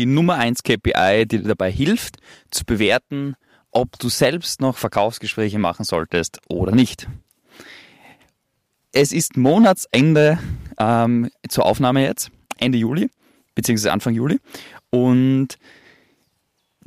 die Nummer 1 KPI, die dir dabei hilft, zu bewerten, ob du selbst noch Verkaufsgespräche machen solltest oder nicht. Es ist Monatsende ähm, zur Aufnahme jetzt, Ende Juli, beziehungsweise Anfang Juli. Und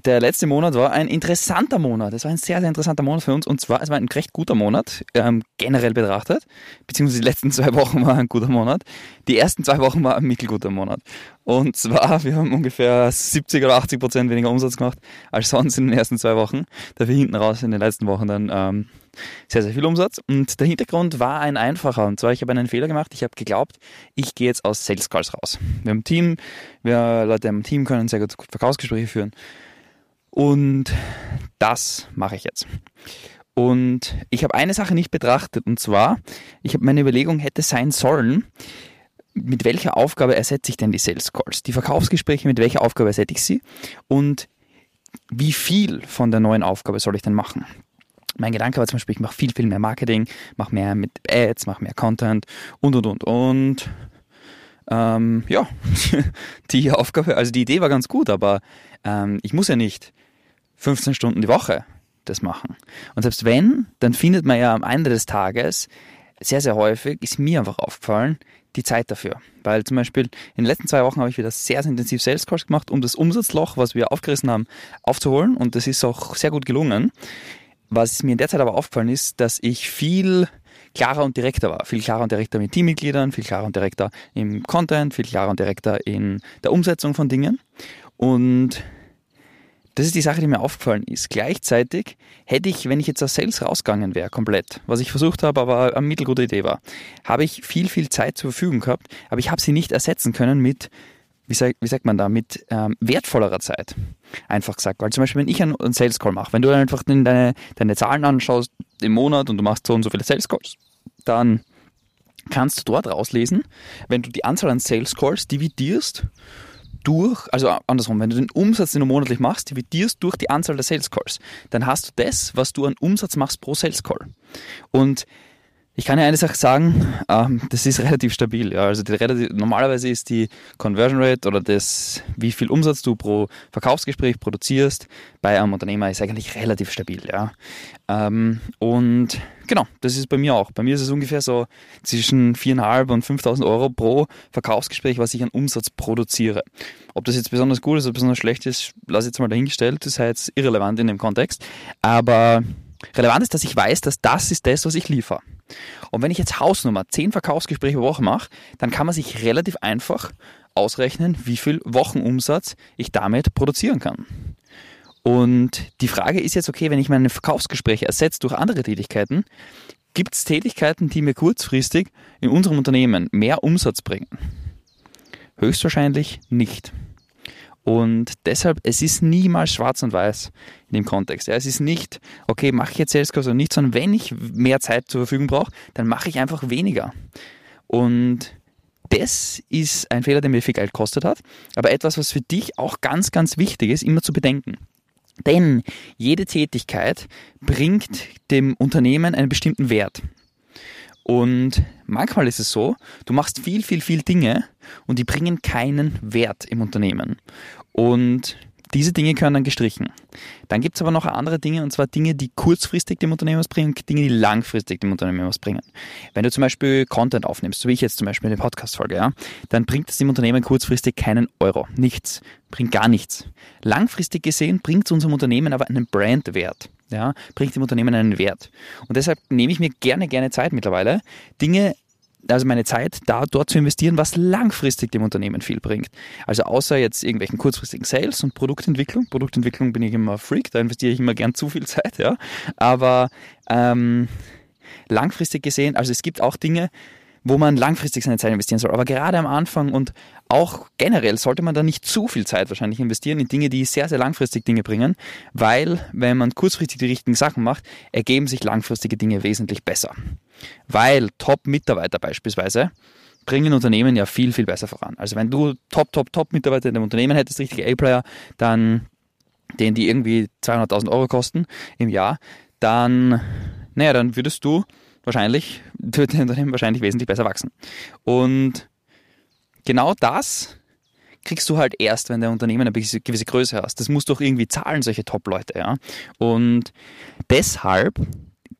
der letzte Monat war ein interessanter Monat. Es war ein sehr, sehr interessanter Monat für uns. Und zwar, es war ein recht guter Monat, ähm, generell betrachtet. Beziehungsweise die letzten zwei Wochen waren ein guter Monat. Die ersten zwei Wochen war ein mittelguter Monat. Und zwar, wir haben ungefähr 70 oder 80 Prozent weniger Umsatz gemacht als sonst in den ersten zwei Wochen. Dafür hinten raus in den letzten Wochen dann ähm, sehr, sehr viel Umsatz. Und der Hintergrund war ein einfacher. Und zwar, ich habe einen Fehler gemacht. Ich habe geglaubt, ich gehe jetzt aus Sales Calls raus. Wir haben ein Team, wir Leute im Team können sehr gut Verkaufsgespräche führen. Und das mache ich jetzt. Und ich habe eine Sache nicht betrachtet, und zwar, ich habe meine Überlegung hätte sein sollen, mit welcher Aufgabe ersetze ich denn die Sales Calls? Die Verkaufsgespräche, mit welcher Aufgabe ersetze ich sie? Und wie viel von der neuen Aufgabe soll ich denn machen? Mein Gedanke war zum Beispiel, ich mache viel, viel mehr Marketing, mache mehr mit Ads, mache mehr Content und, und, und, und. Ähm, ja, die Aufgabe, also die Idee war ganz gut, aber ähm, ich muss ja nicht 15 Stunden die Woche das machen. Und selbst wenn, dann findet man ja am Ende des Tages sehr, sehr häufig, ist mir einfach aufgefallen, die Zeit dafür. Weil zum Beispiel in den letzten zwei Wochen habe ich wieder sehr, sehr intensiv Sales Calls gemacht, um das Umsatzloch, was wir aufgerissen haben, aufzuholen. Und das ist auch sehr gut gelungen. Was mir in der Zeit aber aufgefallen ist, dass ich viel klarer und direkter war. Viel klarer und direkter mit Teammitgliedern, viel klarer und direkter im Content, viel klarer und direkter in der Umsetzung von Dingen. Und das ist die Sache, die mir aufgefallen ist. Gleichzeitig hätte ich, wenn ich jetzt aus Sales rausgegangen wäre, komplett, was ich versucht habe, aber eine mittelgute Idee war, habe ich viel, viel Zeit zur Verfügung gehabt, aber ich habe sie nicht ersetzen können mit, wie, sag, wie sagt man da, mit ähm, wertvollerer Zeit. Einfach gesagt. Weil zum Beispiel, wenn ich einen, Sales Call mache, wenn du einfach deine, deine Zahlen anschaust im Monat und du machst so und so viele Sales Calls, dann kannst du dort rauslesen, wenn du die Anzahl an Sales Calls dividierst durch, also andersrum, wenn du den Umsatz, den du monatlich machst, dividierst durch die Anzahl der Sales Calls, dann hast du das, was du an Umsatz machst pro Sales Call. Und ich kann ja eine Sache sagen, ähm, das ist relativ stabil. Ja. Also relativ, normalerweise ist die Conversion Rate oder das, wie viel Umsatz du pro Verkaufsgespräch produzierst, bei einem Unternehmer ist eigentlich relativ stabil. Ja. Ähm, und genau, das ist bei mir auch. Bei mir ist es ungefähr so zwischen 4.500 und 5.000 Euro pro Verkaufsgespräch, was ich an Umsatz produziere. Ob das jetzt besonders gut ist oder besonders schlecht ist, lasse ich jetzt mal dahingestellt. Das ist jetzt irrelevant in dem Kontext. Aber relevant ist, dass ich weiß, dass das ist das, was ich liefere. Und wenn ich jetzt Hausnummer 10 Verkaufsgespräche pro Woche mache, dann kann man sich relativ einfach ausrechnen, wie viel Wochenumsatz ich damit produzieren kann. Und die Frage ist jetzt, okay, wenn ich meine Verkaufsgespräche ersetze durch andere Tätigkeiten, gibt es Tätigkeiten, die mir kurzfristig in unserem Unternehmen mehr Umsatz bringen? Höchstwahrscheinlich nicht. Und deshalb, es ist niemals schwarz und weiß in dem Kontext. Ja, es ist nicht, okay, mache ich jetzt Sales Calls oder nicht, sondern wenn ich mehr Zeit zur Verfügung brauche, dann mache ich einfach weniger. Und das ist ein Fehler, der mir viel Geld gekostet hat, aber etwas, was für dich auch ganz, ganz wichtig ist, immer zu bedenken. Denn jede Tätigkeit bringt dem Unternehmen einen bestimmten Wert. Und manchmal ist es so, du machst viel, viel, viel Dinge und die bringen keinen Wert im Unternehmen. Und diese Dinge können dann gestrichen. Dann gibt es aber noch andere Dinge, und zwar Dinge, die kurzfristig dem Unternehmen was bringen Dinge, die langfristig dem Unternehmen was bringen. Wenn du zum Beispiel Content aufnimmst, so wie ich jetzt zum Beispiel eine Podcast-Folge, ja, dann bringt es dem Unternehmen kurzfristig keinen Euro. Nichts. Bringt gar nichts. Langfristig gesehen bringt es unserem Unternehmen aber einen Brandwert ja, bringt dem Unternehmen einen Wert. Und deshalb nehme ich mir gerne, gerne Zeit mittlerweile, Dinge, also meine Zeit da dort zu investieren, was langfristig dem Unternehmen viel bringt. Also außer jetzt irgendwelchen kurzfristigen Sales und Produktentwicklung. Produktentwicklung bin ich immer Freak, da investiere ich immer gern zu viel Zeit, ja. Aber ähm, langfristig gesehen, also es gibt auch Dinge, wo man langfristig seine Zeit investieren soll. Aber gerade am Anfang und auch generell sollte man da nicht zu viel Zeit wahrscheinlich investieren in Dinge, die sehr, sehr langfristig Dinge bringen, weil wenn man kurzfristig die richtigen Sachen macht, ergeben sich langfristige Dinge wesentlich besser. Weil Top-Mitarbeiter beispielsweise bringen Unternehmen ja viel, viel besser voran. Also wenn du Top, Top, Top-Mitarbeiter in einem Unternehmen hättest, richtige A-Player, dann den die irgendwie 200.000 Euro kosten im Jahr, dann, naja, dann würdest du wahrscheinlich, wird dein Unternehmen wahrscheinlich wesentlich besser wachsen. Und genau das kriegst du halt erst, wenn der Unternehmen eine gewisse, Größe hast. Das muss doch irgendwie zahlen, solche Top-Leute, ja. Und deshalb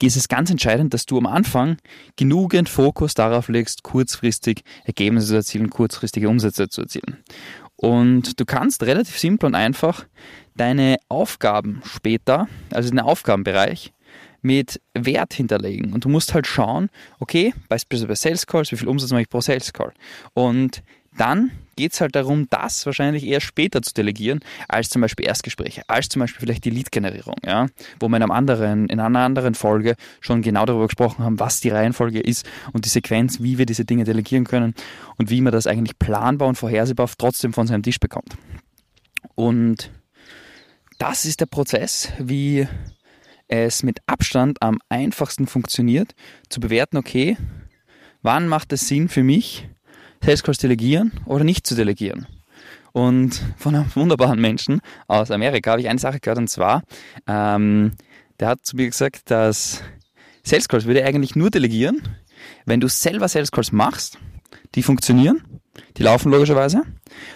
ist es ganz entscheidend, dass du am Anfang genügend Fokus darauf legst, kurzfristig Ergebnisse zu erzielen, kurzfristige Umsätze zu erzielen. Und du kannst relativ simpel und einfach deine Aufgaben später, also den Aufgabenbereich, mit Wert hinterlegen. Und du musst halt schauen, okay, beispielsweise bei Sales Calls, wie viel Umsatz mache ich pro Sales Call? Und dann geht es halt darum, das wahrscheinlich eher später zu delegieren, als zum Beispiel Erstgespräche, als zum Beispiel vielleicht die Lead-Generierung, ja, wo wir in, einem anderen, in einer anderen Folge schon genau darüber gesprochen haben, was die Reihenfolge ist und die Sequenz, wie wir diese Dinge delegieren können und wie man das eigentlich planbar und vorhersehbar trotzdem von seinem Tisch bekommt. Und das ist der Prozess, wie es mit Abstand am einfachsten funktioniert, zu bewerten, okay, wann macht es Sinn für mich, Sales Calls delegieren oder nicht zu delegieren. Und von einem wunderbaren Menschen aus Amerika habe ich eine Sache gehört und zwar, ähm, der hat zu mir gesagt, dass Sales Calls würde eigentlich nur delegieren, wenn du selber Sales Calls machst, die funktionieren, die laufen logischerweise,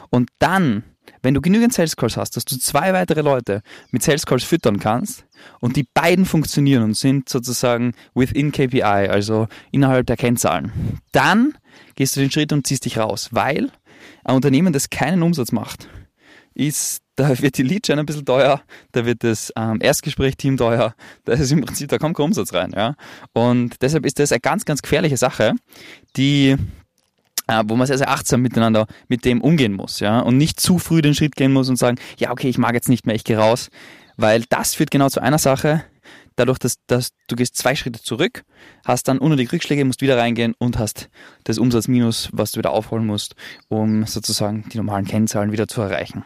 und dann wenn du genügend Sales Calls hast, dass du zwei weitere Leute mit Sales Calls füttern kannst und die beiden funktionieren und sind sozusagen within KPI, also innerhalb der Kennzahlen, dann gehst du den Schritt und ziehst dich raus, weil ein Unternehmen, das keinen Umsatz macht, ist, da wird die Lead-Chain ein bisschen teuer, da wird das ähm, Erstgespräch-Team teuer, da ist im Prinzip, da kommt kein Umsatz rein, ja. Und deshalb ist das eine ganz, ganz gefährliche Sache, die äh, wo man sehr, sehr achtsam miteinander mit dem umgehen muss, ja, und nicht zu früh den Schritt gehen muss und sagen, ja, okay, ich mag jetzt nicht mehr, ich gehe raus, weil das führt genau zu einer Sache, dadurch, dass, dass du gehst zwei Schritte zurück, hast dann unnötige Rückschläge, musst wieder reingehen und hast das Umsatzminus, was du wieder aufholen musst, um sozusagen die normalen Kennzahlen wieder zu erreichen.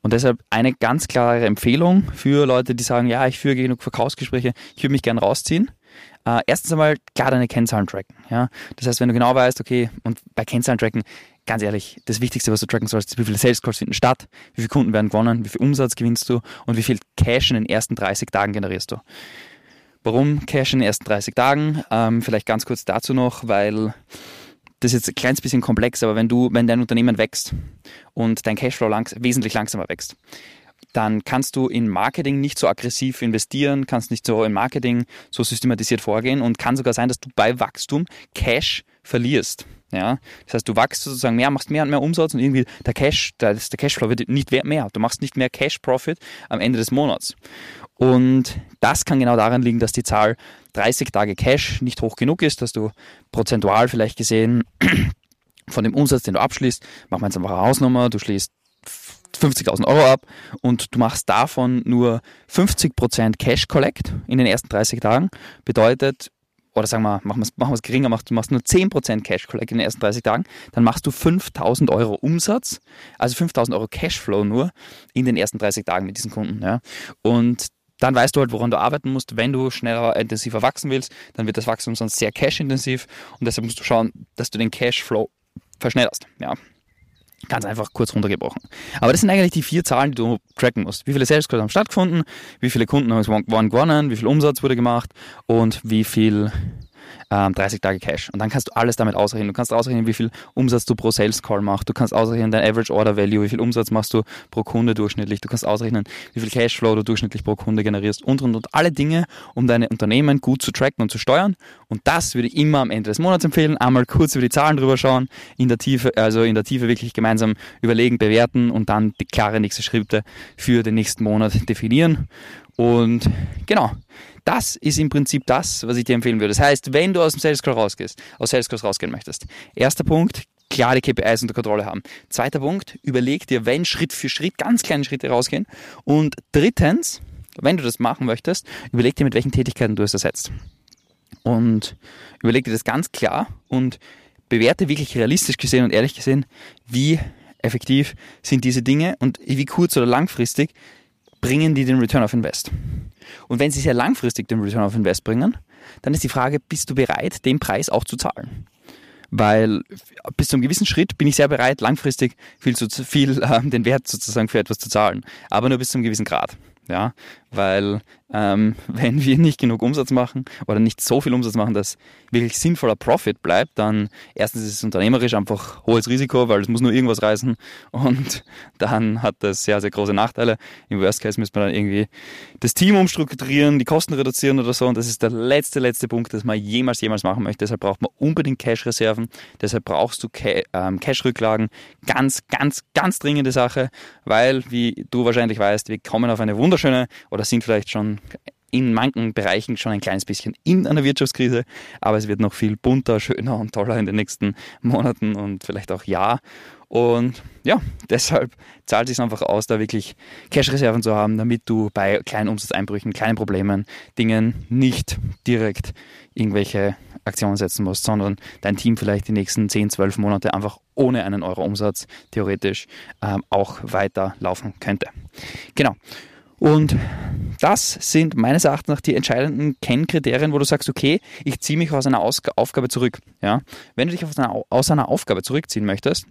Und deshalb eine ganz klare Empfehlung für Leute, die sagen, ja, ich führe genug Verkaufsgespräche, ich würde mich gerne rausziehen. Äh, erstens einmal klar deine Kennzahlen tracken. Ja? Das heißt, wenn du genau weißt, okay, und bei Kennzahlen tracken, ganz ehrlich, das Wichtigste, was du tracken sollst, ist, wie viele Sales Calls finden statt, wie viele Kunden werden gewonnen, wie viel Umsatz gewinnst du und wie viel Cash in den ersten 30 Tagen generierst du. Warum Cash in den ersten 30 Tagen? Ähm, vielleicht ganz kurz dazu noch, weil das ist jetzt ein kleines bisschen komplex, aber wenn du, wenn dein Unternehmen wächst und dein Cashflow langs wesentlich langsamer wächst, dann kannst du in Marketing nicht so aggressiv investieren, kannst nicht so in Marketing so systematisiert vorgehen und kann sogar sein, dass du bei Wachstum Cash verlierst. Ja, das heißt, du wachst sozusagen mehr, machst mehr und mehr Umsatz und irgendwie der Cash, der, der Cashflow wird nicht mehr. Du machst nicht mehr Cash Profit am Ende des Monats. Und das kann genau daran liegen, dass die Zahl 30 Tage Cash nicht hoch genug ist, dass du prozentual vielleicht gesehen von dem Umsatz, den du abschließt, machen wir jetzt einfach eine Hausnummer, du schließt 50.000 Euro ab und du machst davon nur 50% Cash Collect in den ersten 30 Tagen, bedeutet, oder sagen wir, machen wir es geringer, du machst nur 10% Cash Collect in den ersten 30 Tagen, dann machst du 5.000 Euro Umsatz, also 5.000 Euro Cashflow nur in den ersten 30 Tagen mit diesen Kunden. Ja. Und dann weißt du halt, woran du arbeiten musst. Wenn du schneller, intensiver wachsen willst, dann wird das Wachstum sonst sehr cash-intensiv und deshalb musst du schauen, dass du den Cashflow verschnellerst. Ja. Ganz einfach kurz runtergebrochen. Aber das sind eigentlich die vier Zahlen, die du tracken musst. Wie viele Sales Calls haben stattgefunden, wie viele Kunden haben gewonnen, wie viel Umsatz wurde gemacht und wie viel ähm, 30 Tage Cash. Und dann kannst du alles damit ausrechnen. Du kannst ausrechnen, wie viel Umsatz du pro Sales Call machst. Du kannst ausrechnen dein Average Order Value, wie viel Umsatz machst du pro Kunde durchschnittlich. Du kannst ausrechnen, wie viel Cashflow du durchschnittlich pro Kunde generierst und und und alle Dinge, um deine Unternehmen gut zu tracken und zu steuern. Und das würde ich immer am Ende des Monats empfehlen. Einmal kurz über die Zahlen drüber schauen, in der Tiefe, also in der Tiefe wirklich gemeinsam überlegen, bewerten und dann die klare nächste Schritte für den nächsten Monat definieren. Und genau, das ist im Prinzip das, was ich dir empfehlen würde. Das heißt, wenn du aus dem Sales Call rausgehst, aus Sales Calls rausgehen möchtest, erster Punkt, klare KPIs unter Kontrolle haben. Zweiter Punkt, überleg dir, wenn Schritt für Schritt ganz kleine Schritte rausgehen. Und drittens, wenn du das machen möchtest, überleg dir, mit welchen Tätigkeiten du es ersetzt. Und überleg dir das ganz klar und bewerte wirklich realistisch gesehen und ehrlich gesehen, wie effektiv sind diese Dinge und wie kurz oder langfristig bringen die den Return of Invest. Und wenn sie sehr langfristig den Return of Invest bringen, dann ist die Frage, bist du bereit, den Preis auch zu zahlen? Weil bis zu einem gewissen Schritt bin ich sehr bereit, langfristig viel zu viel äh, den Wert sozusagen für etwas zu zahlen, aber nur bis zu einem gewissen Grad. Ja, weil ähm, wenn wir nicht genug Umsatz machen oder nicht so viel Umsatz machen, dass wirklich sinnvoller Profit bleibt, dann erstens ist es unternehmerisch einfach hohes Risiko, weil es muss nur irgendwas reißen und dann hat das sehr, sehr große Nachteile. Im Worst Case müsste man dann irgendwie das Team umstrukturieren, die Kosten reduzieren oder so und das ist der letzte, letzte Punkt, das man jemals, jemals machen möchte. Deshalb braucht man unbedingt Cash-Reserven, deshalb brauchst du ähm, Cash-Rücklagen. Ganz, ganz, ganz dringende Sache, weil, wie du wahrscheinlich weißt, wir kommen auf eine wunderschöne oder sind vielleicht schon in manchen Bereichen schon ein kleines bisschen in einer Wirtschaftskrise, aber es wird noch viel bunter, schöner und toller in den nächsten Monaten und vielleicht auch Jahr. Und ja, deshalb zahlt es sich einfach aus, da wirklich Cash-Reserven zu haben, damit du bei kleinen Umsatzeinbrüchen, kleinen Problemen, Dingen nicht direkt irgendwelche Aktionen setzen musst, sondern dein Team vielleicht die nächsten 10, 12 Monate einfach ohne einen Euro Umsatz theoretisch ähm, auch weiter laufen könnte. Genau. Und das sind meines Erachtens nach die entscheidenden Kennkriterien, wo du sagst, okay, ich ziehe mich aus einer Aus Aufgabe zurück. Ja? Wenn du dich aus einer, aus einer Aufgabe zurückziehen möchtest,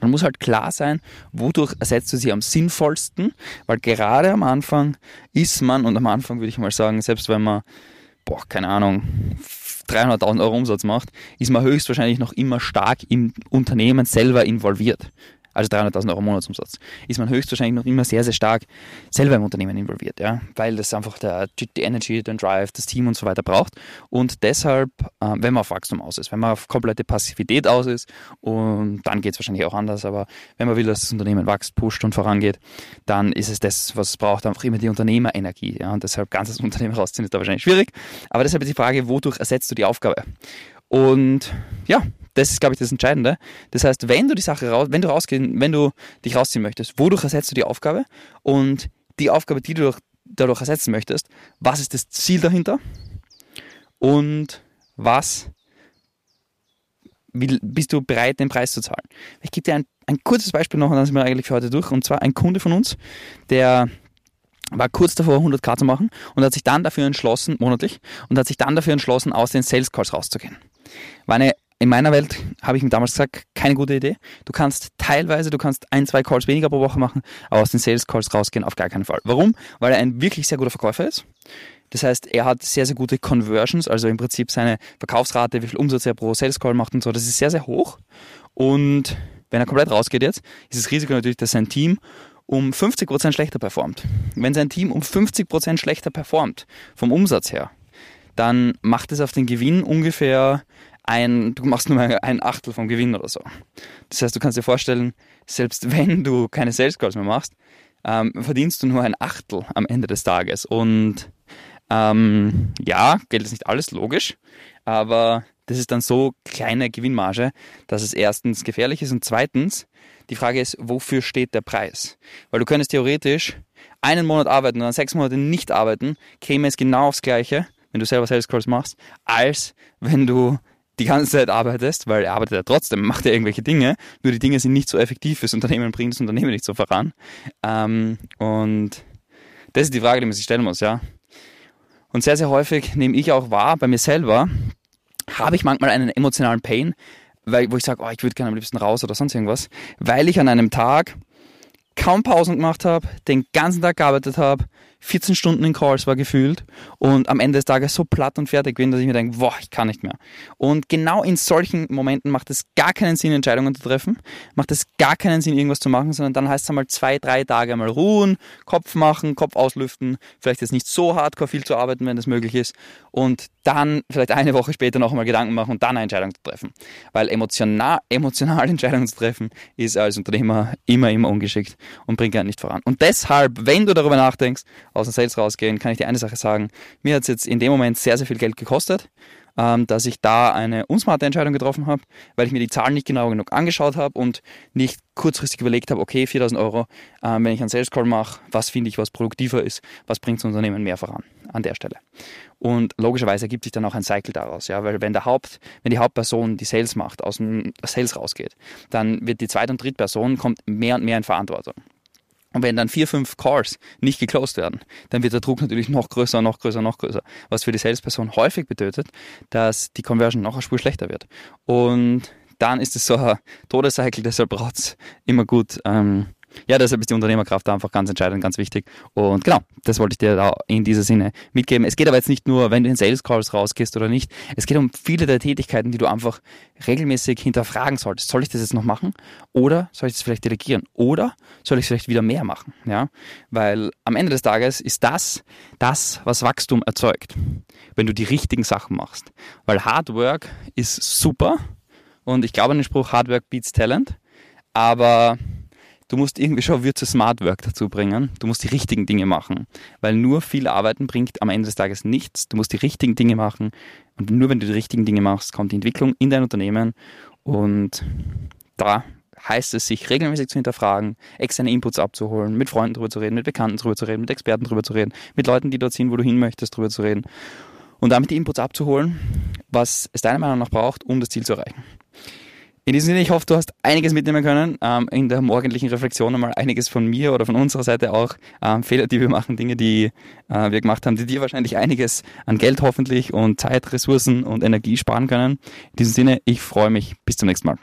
dann muss halt klar sein, wodurch ersetzt du sie am sinnvollsten, weil gerade am Anfang ist man, und am Anfang würde ich mal sagen, selbst wenn man, boah, keine Ahnung, 300.000 Euro Umsatz macht, ist man höchstwahrscheinlich noch immer stark im Unternehmen selber involviert also 300.000 Euro Monatsumsatz, ist man höchstwahrscheinlich noch immer sehr, sehr stark selber im Unternehmen involviert, ja, weil das einfach der, die Energy, den Drive, das Team und so weiter braucht. Und deshalb, äh, wenn man auf Wachstum aus ist, wenn man auf komplette Passivität aus ist, und dann geht es wahrscheinlich auch anders, aber wenn man will, dass das Unternehmen wächst, pusht und vorangeht, dann ist es das, was es braucht, einfach immer die Unternehmerenergie. Ja, und deshalb ganz das Unternehmen rausziehen ist da wahrscheinlich schwierig. Aber deshalb ist die Frage, wodurch ersetzt du die Aufgabe? Und ja, das ist, glaube ich, das Entscheidende. Das heißt, wenn du die Sache raus, wenn du rausgehen, wenn du dich rausziehen möchtest, wodurch ersetzt du die Aufgabe? Und die Aufgabe, die du dadurch ersetzen möchtest, was ist das Ziel dahinter? Und was bist du bereit, den Preis zu zahlen? Ich gebe dir ein, ein kurzes Beispiel noch und dann sind wir eigentlich für heute durch. Und zwar ein Kunde von uns, der war kurz davor 100k zu machen und hat sich dann dafür entschlossen, monatlich, und hat sich dann dafür entschlossen, aus den Sales Calls rauszugehen. War eine in meiner Welt habe ich ihm damals gesagt, keine gute Idee. Du kannst teilweise, du kannst ein, zwei Calls weniger pro Woche machen, aber aus den Sales Calls rausgehen auf gar keinen Fall. Warum? Weil er ein wirklich sehr guter Verkäufer ist. Das heißt, er hat sehr, sehr gute Conversions, also im Prinzip seine Verkaufsrate, wie viel Umsatz er pro Sales Call macht und so, das ist sehr, sehr hoch. Und wenn er komplett rausgeht jetzt, ist das Risiko natürlich, dass sein Team um 50% schlechter performt. Wenn sein Team um 50% schlechter performt, vom Umsatz her, dann macht es auf den Gewinn ungefähr ein, du machst nur ein Achtel vom Gewinn oder so. Das heißt, du kannst dir vorstellen, selbst wenn du keine Sales Calls mehr machst, ähm, verdienst du nur ein Achtel am Ende des Tages. Und ähm, ja, Geld ist nicht alles, logisch, aber das ist dann so kleine Gewinnmarge, dass es erstens gefährlich ist und zweitens, die Frage ist, wofür steht der Preis? Weil du könntest theoretisch einen Monat arbeiten und dann sechs Monate nicht arbeiten, käme es genau aufs Gleiche, wenn du selber Sales Calls machst, als wenn du die ganze Zeit arbeitest, weil er arbeitet ja trotzdem, macht ja irgendwelche Dinge, nur die Dinge sind nicht so effektiv fürs Unternehmen, bringen das Unternehmen nicht so voran. Ähm, und das ist die Frage, die man sich stellen muss, ja. Und sehr, sehr häufig nehme ich auch wahr, bei mir selber, habe ich manchmal einen emotionalen Pain, weil, wo ich sage, oh, ich würde gerne am liebsten raus oder sonst irgendwas, weil ich an einem Tag kaum Pausen gemacht habe, den ganzen Tag gearbeitet habe, 14 Stunden in Calls war gefühlt und am Ende des Tages so platt und fertig bin, dass ich mir denke, boah, ich kann nicht mehr. Und genau in solchen Momenten macht es gar keinen Sinn, Entscheidungen zu treffen, macht es gar keinen Sinn, irgendwas zu machen, sondern dann heißt es einmal zwei, drei Tage mal ruhen, Kopf machen, Kopf auslüften, vielleicht jetzt nicht so hardcore viel zu arbeiten, wenn das möglich ist und dann vielleicht eine Woche später noch einmal Gedanken machen und dann eine Entscheidung zu treffen. Weil emotional, emotional Entscheidungen zu treffen ist als Unternehmer immer, immer ungeschickt und bringt ja nicht voran. Und deshalb, wenn du darüber nachdenkst, aus dem Sales rausgehen, kann ich dir eine Sache sagen. Mir hat es jetzt in dem Moment sehr, sehr viel Geld gekostet, dass ich da eine unsmarte Entscheidung getroffen habe, weil ich mir die Zahlen nicht genau genug angeschaut habe und nicht kurzfristig überlegt habe, okay, 4000 Euro, ähm, wenn ich einen Sales Call mache, was finde ich, was produktiver ist, was bringt das Unternehmen mehr voran an der Stelle. Und logischerweise ergibt sich dann auch ein Cycle daraus, ja, weil wenn der Haupt, wenn die Hauptperson die Sales macht, aus dem Sales rausgeht, dann wird die zweite und dritte Person kommt mehr und mehr in Verantwortung. Und wenn dann vier, fünf Calls nicht geclosed werden, dann wird der Druck natürlich noch größer, noch größer, noch größer. Was für die Salesperson häufig bedeutet, dass die Conversion noch eine Spur schlechter wird. Und dann ist es so ein Todescycle, deshalb braucht es immer gut, ähm, Ja, deshalb ist die Unternehmerkraft einfach ganz entscheidend, ganz wichtig. Und genau, das wollte ich dir da in dieser Sinne mitgeben. Es geht aber jetzt nicht nur, wenn du in Sales Calls rausgehst oder nicht. Es geht um viele der Tätigkeiten, die du einfach regelmäßig hinterfragen solltest. Soll ich das jetzt noch machen? Oder soll ich das vielleicht delegieren? Oder soll ich vielleicht wieder mehr machen? Ja, weil am Ende des Tages ist das das, was Wachstum erzeugt, wenn du die richtigen Sachen machst. Weil Hard Work ist super und ich glaube an den Spruch Hard Work beats Talent, aber du musst irgendwie schon Würze Smart Work dazu bringen. Du musst die richtigen Dinge machen, weil nur viel Arbeiten bringt am Ende des Tages nichts. Du musst die richtigen Dinge machen und nur wenn du die richtigen Dinge machst, kommt die Entwicklung in dein Unternehmen und da heißt es, sich regelmäßig zu hinterfragen, externe Inputs abzuholen, mit Freunden drüber zu reden, mit Bekannten drüber zu reden, mit Experten drüber zu reden, mit Leuten, die dort sind, wo du hin möchtest, drüber zu reden und damit die Inputs abzuholen, was es deiner Meinung nach braucht, um das Ziel zu erreichen. In diesem Sinne, ich hoffe, du hast einiges mitnehmen können. Ähm, in der morgendlichen Reflexion einmal einiges von mir oder von unserer Seite auch. Ähm, Fehler, die wir machen, Dinge, die äh, wir gemacht haben, die dir wahrscheinlich einiges an Geld hoffentlich und Zeit, Ressourcen und Energie sparen können. In diesem Sinne, ich freue mich. Bis zum nächsten Mal.